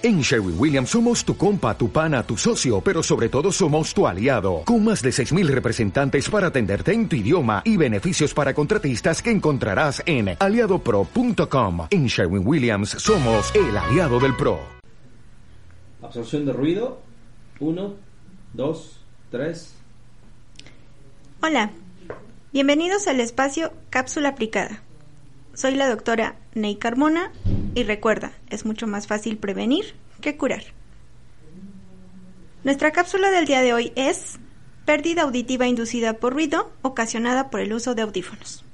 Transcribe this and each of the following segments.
En Sherwin Williams somos tu compa, tu pana, tu socio, pero sobre todo somos tu aliado, con más de 6.000 representantes para atenderte en tu idioma y beneficios para contratistas que encontrarás en aliadopro.com. En Sherwin Williams somos el aliado del PRO. Absorción de ruido. 1, 2, 3. Hola, bienvenidos al espacio Cápsula Aplicada. Soy la doctora Ney Carmona y recuerda, es mucho más fácil prevenir que curar. Nuestra cápsula del día de hoy es pérdida auditiva inducida por ruido ocasionada por el uso de audífonos.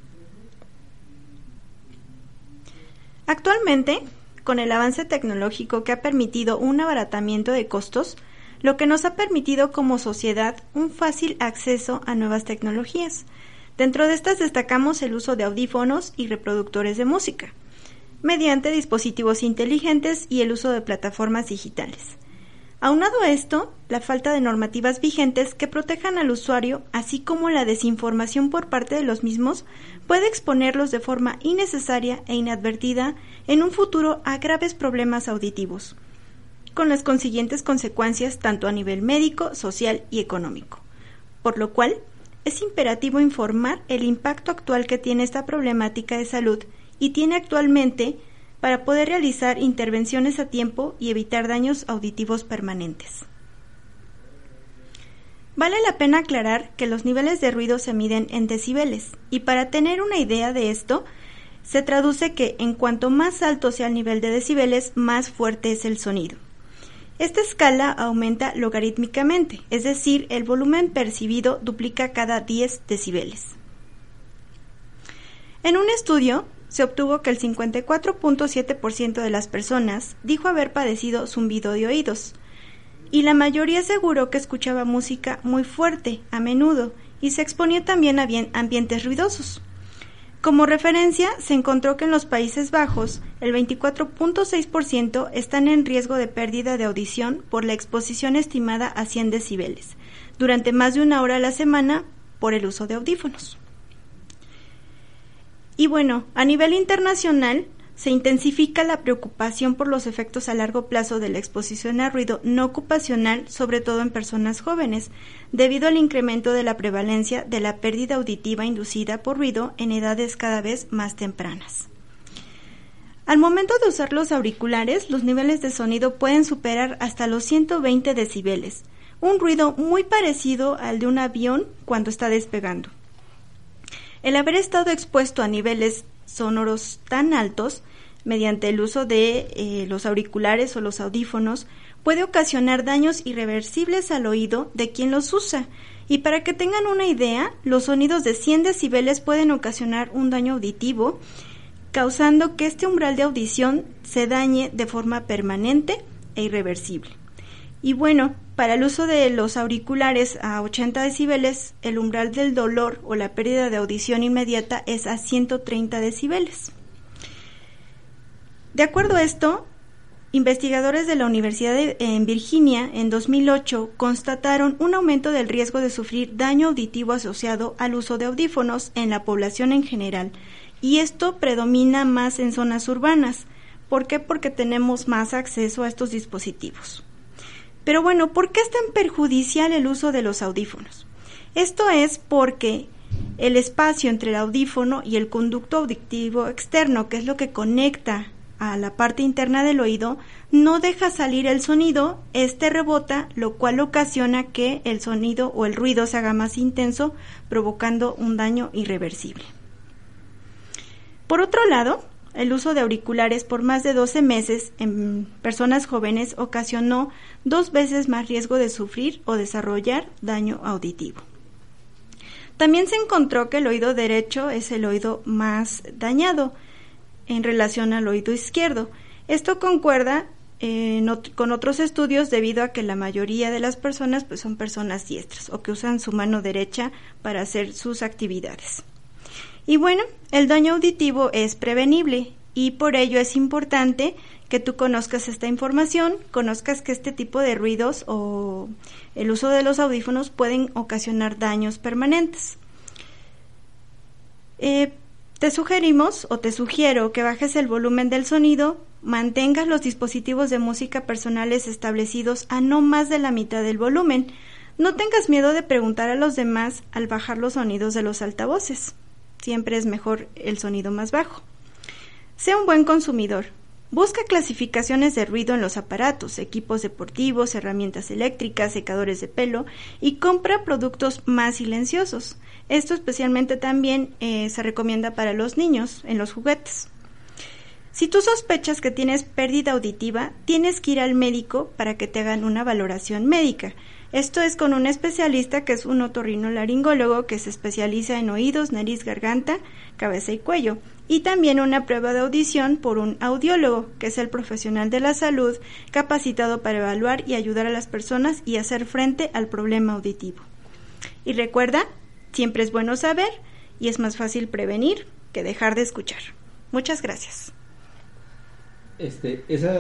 Actualmente, con el avance tecnológico que ha permitido un abaratamiento de costos, lo que nos ha permitido como sociedad un fácil acceso a nuevas tecnologías, Dentro de estas destacamos el uso de audífonos y reproductores de música, mediante dispositivos inteligentes y el uso de plataformas digitales. Aunado a esto, la falta de normativas vigentes que protejan al usuario, así como la desinformación por parte de los mismos, puede exponerlos de forma innecesaria e inadvertida en un futuro a graves problemas auditivos, con las consiguientes consecuencias tanto a nivel médico, social y económico. Por lo cual, es imperativo informar el impacto actual que tiene esta problemática de salud y tiene actualmente para poder realizar intervenciones a tiempo y evitar daños auditivos permanentes. Vale la pena aclarar que los niveles de ruido se miden en decibeles y para tener una idea de esto, se traduce que en cuanto más alto sea el nivel de decibeles, más fuerte es el sonido. Esta escala aumenta logarítmicamente, es decir, el volumen percibido duplica cada 10 decibeles. En un estudio, se obtuvo que el 54.7% de las personas dijo haber padecido zumbido de oídos, y la mayoría aseguró que escuchaba música muy fuerte, a menudo, y se exponía también a ambientes ruidosos. Como referencia, se encontró que en los Países Bajos el 24.6% están en riesgo de pérdida de audición por la exposición estimada a 100 decibeles durante más de una hora a la semana por el uso de audífonos. Y bueno, a nivel internacional, se intensifica la preocupación por los efectos a largo plazo de la exposición a ruido no ocupacional, sobre todo en personas jóvenes, debido al incremento de la prevalencia de la pérdida auditiva inducida por ruido en edades cada vez más tempranas. Al momento de usar los auriculares, los niveles de sonido pueden superar hasta los 120 decibeles, un ruido muy parecido al de un avión cuando está despegando. El haber estado expuesto a niveles sonoros tan altos mediante el uso de eh, los auriculares o los audífonos puede ocasionar daños irreversibles al oído de quien los usa. Y para que tengan una idea, los sonidos de 100 decibeles pueden ocasionar un daño auditivo, causando que este umbral de audición se dañe de forma permanente e irreversible. Y bueno, para el uso de los auriculares a 80 decibeles, el umbral del dolor o la pérdida de audición inmediata es a 130 decibeles. De acuerdo a esto, investigadores de la Universidad de en Virginia en 2008 constataron un aumento del riesgo de sufrir daño auditivo asociado al uso de audífonos en la población en general, y esto predomina más en zonas urbanas. ¿Por qué? Porque tenemos más acceso a estos dispositivos. Pero bueno, ¿por qué es tan perjudicial el uso de los audífonos? Esto es porque el espacio entre el audífono y el conducto auditivo externo, que es lo que conecta a la parte interna del oído, no deja salir el sonido, este rebota, lo cual ocasiona que el sonido o el ruido se haga más intenso, provocando un daño irreversible. Por otro lado, el uso de auriculares por más de 12 meses en personas jóvenes ocasionó dos veces más riesgo de sufrir o desarrollar daño auditivo. También se encontró que el oído derecho es el oído más dañado en relación al oído izquierdo. Esto concuerda con otros estudios debido a que la mayoría de las personas pues, son personas diestras o que usan su mano derecha para hacer sus actividades. Y bueno, el daño auditivo es prevenible y por ello es importante que tú conozcas esta información, conozcas que este tipo de ruidos o el uso de los audífonos pueden ocasionar daños permanentes. Eh, te sugerimos o te sugiero que bajes el volumen del sonido mantengas los dispositivos de música personales establecidos a no más de la mitad del volumen. No tengas miedo de preguntar a los demás al bajar los sonidos de los altavoces. Siempre es mejor el sonido más bajo. Sea un buen consumidor. Busca clasificaciones de ruido en los aparatos, equipos deportivos, herramientas eléctricas, secadores de pelo y compra productos más silenciosos. Esto especialmente también eh, se recomienda para los niños en los juguetes. Si tú sospechas que tienes pérdida auditiva, tienes que ir al médico para que te hagan una valoración médica. Esto es con un especialista que es un otorrinolaringólogo que se especializa en oídos, nariz, garganta, cabeza y cuello. Y también una prueba de audición por un audiólogo, que es el profesional de la salud capacitado para evaluar y ayudar a las personas y hacer frente al problema auditivo. Y recuerda, siempre es bueno saber y es más fácil prevenir que dejar de escuchar. Muchas gracias. Este, esa